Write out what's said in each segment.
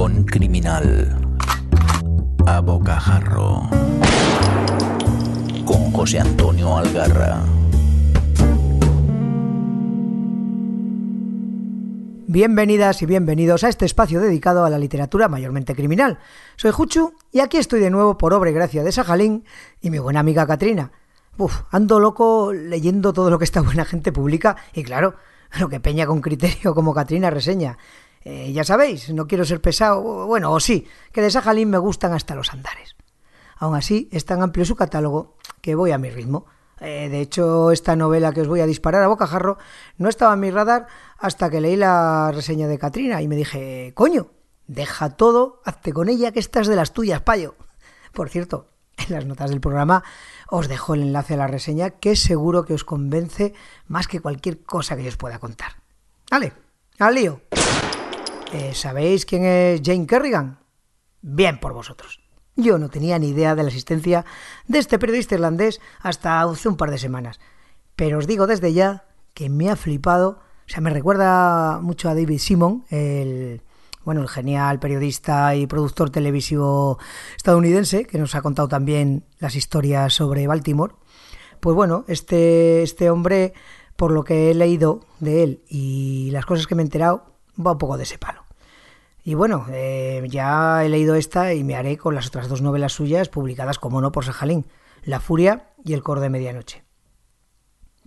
Rincón Criminal. A Bocajarro. Con José Antonio Algarra. Bienvenidas y bienvenidos a este espacio dedicado a la literatura mayormente criminal. Soy Juchu y aquí estoy de nuevo por obra y gracia de Sajalín y mi buena amiga Katrina. Uf, ando loco leyendo todo lo que esta buena gente publica y claro, lo que peña con criterio como Katrina reseña. Eh, ya sabéis, no quiero ser pesado, bueno, o sí, que de Sajalín me gustan hasta los andares. Aún así, es tan amplio su catálogo que voy a mi ritmo. Eh, de hecho, esta novela que os voy a disparar a bocajarro no estaba en mi radar hasta que leí la reseña de Katrina y me dije, coño, deja todo, hazte con ella que estás de las tuyas, payo. Por cierto, en las notas del programa os dejo el enlace a la reseña que seguro que os convence más que cualquier cosa que yo os pueda contar. Vale, al lío. Eh, ¿Sabéis quién es Jane Kerrigan? Bien por vosotros. Yo no tenía ni idea de la existencia de este periodista irlandés hasta hace un par de semanas. Pero os digo desde ya que me ha flipado. O sea, me recuerda mucho a David Simon, el, bueno, el genial periodista y productor televisivo estadounidense, que nos ha contado también las historias sobre Baltimore. Pues bueno, este, este hombre, por lo que he leído de él y las cosas que me he enterado, va un poco de ese palo. Y bueno, eh, ya he leído esta y me haré con las otras dos novelas suyas publicadas, como no, por Sajalín, La Furia y El Coro de Medianoche.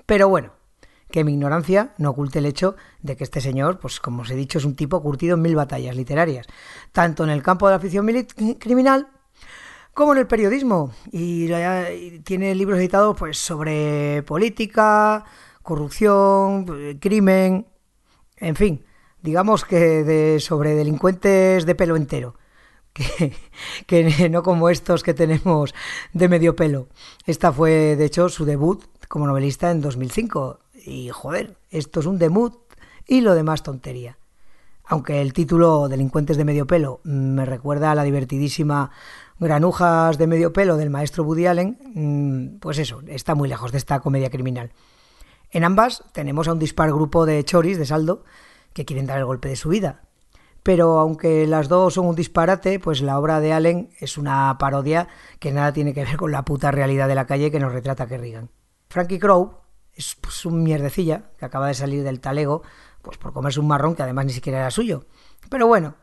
Pero bueno, que mi ignorancia no oculte el hecho de que este señor, pues como os he dicho, es un tipo curtido en mil batallas literarias, tanto en el campo de la afición criminal como en el periodismo. Y, tiene libros editados pues sobre política, corrupción, crimen, en fin, digamos que de, sobre delincuentes de pelo entero. Que, que, no como estos que tenemos de medio pelo. Esta fue, de hecho, su debut como novelista en 2005. Y joder, esto es un debut y lo demás tontería. Aunque el título Delincuentes de medio pelo me recuerda a la divertidísima Granujas de medio pelo del maestro Woody Allen, mm, pues eso, está muy lejos de esta comedia criminal. En ambas tenemos a un dispar grupo de choris de saldo que quieren dar el golpe de su vida. Pero aunque las dos son un disparate, pues la obra de Allen es una parodia que nada tiene que ver con la puta realidad de la calle que nos retrata Kerrigan. Frankie Crow es pues, un mierdecilla que acaba de salir del talego pues por comerse un marrón que además ni siquiera era suyo. Pero bueno,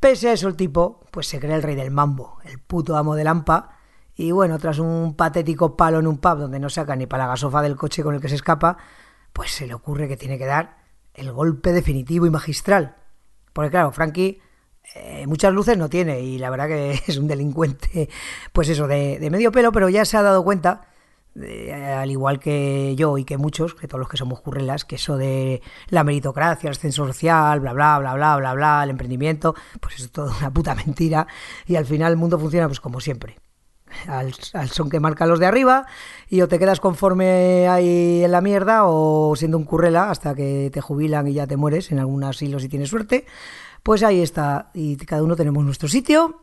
pese a eso el tipo pues se cree el rey del mambo, el puto amo de Lampa, y bueno, tras un patético palo en un pub donde no saca ni para la gasofa del coche con el que se escapa, pues se le ocurre que tiene que dar el golpe definitivo y magistral. Porque claro, Frankie eh, muchas luces no tiene y la verdad que es un delincuente, pues eso, de, medio pelo, pero ya se ha dado cuenta, al igual que yo y que muchos, que todos los que somos currelas, que eso de la meritocracia, el ascenso social, bla, bla, bla, bla, bla, bla, el emprendimiento, pues es todo una puta mentira y al final el mundo funciona pues como siempre al, son que marcan los de arriba y o te quedas conforme ahí en la mierda o siendo un currela hasta que te jubilan y ya te mueres en algún asilo si tienes suerte. Pues ahí está y cada uno tenemos nuestro sitio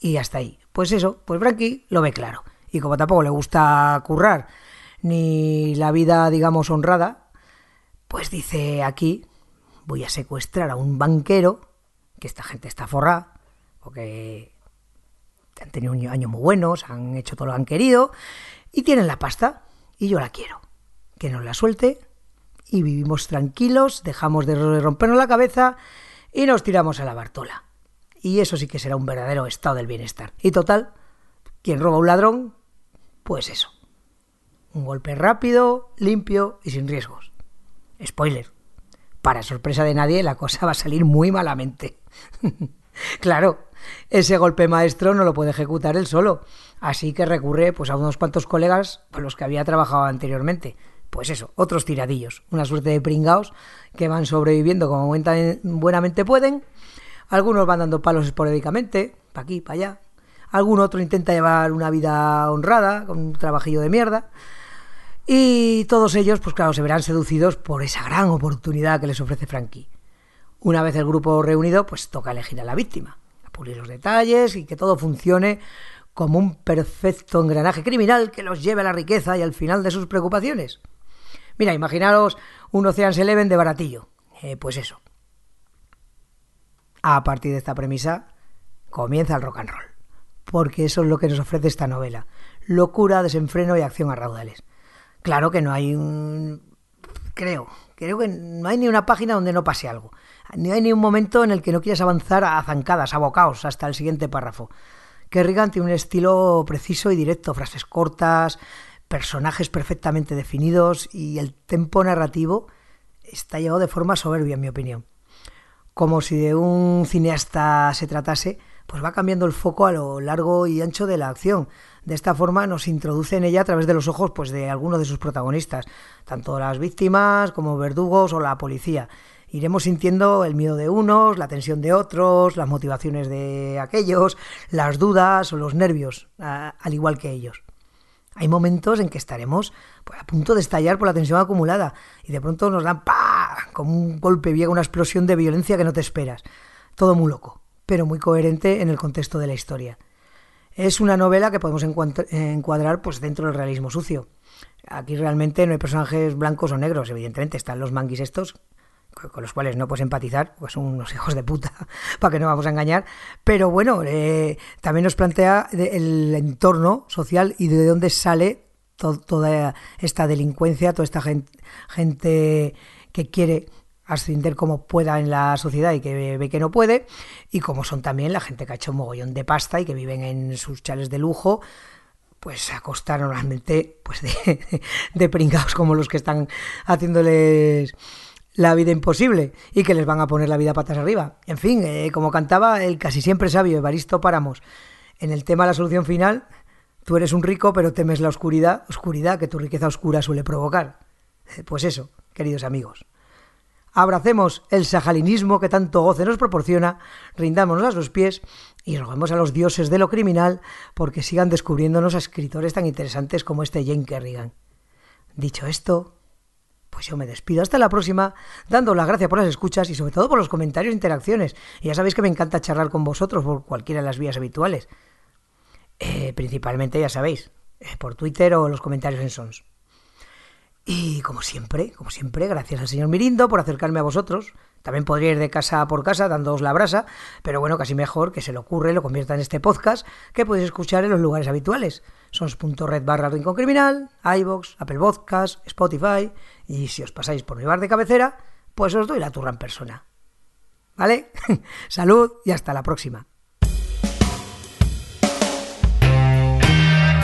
y hasta ahí. Pues eso, pues Frankie lo ve claro. Y como tampoco le gusta currar ni la vida, digamos, honrada, pues dice aquí voy a secuestrar a un banquero, que esta gente está forrada, porque han tenido un año muy buenos, han hecho todo lo que han querido y tienen la pasta y yo la quiero. Que nos la suelte y vivimos tranquilos, dejamos de rompernos la cabeza y nos tiramos a la Bartola. Y eso sí que será un verdadero estado del bienestar. Y total, quien roba a un ladrón, pues eso. Un golpe rápido, limpio y sin riesgos. Spoiler. Para sorpresa de nadie, la cosa va a salir muy malamente. claro, ese golpe maestro no lo puede ejecutar él solo. Así que recurre pues, a unos cuantos colegas con los que había trabajado anteriormente. Pues eso, otros tiradillos, una suerte de pringaos que van sobreviviendo como buenamente pueden. Algunos van dando palos esporádicamente, para aquí, para allá. Algún otro intenta llevar una vida honrada, con un trabajillo de mierda. Y todos ellos, pues claro, se verán seducidos por esa gran oportunidad que les ofrece Frankie. Una vez el grupo reunido, pues toca elegir a la víctima pulir los detalles y que todo funcione como un perfecto engranaje criminal que los lleve a la riqueza y al final de sus preocupaciones. Mira, imaginaros un Ocean's Eleven de baratillo. Eh, pues eso. A partir de esta premisa comienza el rock and roll, porque eso es lo que nos ofrece esta novela. Locura, desenfreno y acción a raudales. Claro que no hay un... Creo, creo que no hay ni una página donde no pase algo. Ni hay ni un momento en el que no quieras avanzar a zancadas, a bocaos, hasta el siguiente párrafo. Kerrigan tiene un estilo preciso y directo, frases cortas, personajes perfectamente definidos y el tempo narrativo está llevado de forma soberbia, en mi opinión. Como si de un cineasta se tratase, pues va cambiando el foco a lo largo y ancho de la acción. De esta forma nos introduce en ella a través de los ojos pues, de algunos de sus protagonistas, tanto las víctimas como verdugos o la policía. Iremos sintiendo el miedo de unos, la tensión de otros, las motivaciones de aquellos, las dudas o los nervios, al igual que ellos. Hay momentos en que estaremos pues, a punto de estallar por la tensión acumulada y de pronto nos dan ¡pa! como un golpe viejo, una explosión de violencia que no te esperas. Todo muy loco, pero muy coherente en el contexto de la historia. Es una novela que podemos encuadrar pues, dentro del realismo sucio. Aquí realmente no hay personajes blancos o negros, evidentemente están los manguis estos, con los cuales no puedes empatizar, pues son unos hijos de puta, para que no vamos a engañar. Pero bueno, eh, también nos plantea el entorno social y de dónde sale toda esta delincuencia, toda esta gente, que quiere ascender como pueda en la sociedad y que ve que no puede, y como son también la gente que ha hecho un mogollón de pasta y que viven en sus chales de lujo, pues a costa normalmente pues de, de pringados como los que están haciéndoles la vida imposible y que les van a poner la vida patas arriba. En fin, eh, como cantaba el casi siempre sabio Evaristo Páramos, en el tema de la solución final, tú eres un rico pero temes la oscuridad, oscuridad que tu riqueza oscura suele provocar. Eh, pues eso, queridos amigos. Abracemos el sajalinismo que tanto goce nos proporciona, rindámonos a sus pies y roguemos a los dioses de lo criminal porque sigan descubriéndonos a escritores tan interesantes como este Jane Kerrigan. Dicho esto, pues yo me despido. Hasta la próxima, dando las gracias por las escuchas y sobre todo por los comentarios e interacciones. Ya sabéis que me encanta charlar con vosotros por cualquiera de las vías habituales. Eh, principalmente, ya sabéis, eh, por Twitter o los comentarios en Sons. Y como siempre, como siempre, gracias al señor Mirindo por acercarme a vosotros. También podría ir de casa por casa dándoos la brasa, pero bueno, casi mejor que se le ocurre, lo convierta en este podcast que podéis escuchar en los lugares habituales. Sons.red barra Rincón Criminal, iVox, Apple Podcast, Spotify y si os pasáis por mi bar de cabecera, pues os doy la turra en persona. ¿Vale? Salud y hasta la próxima.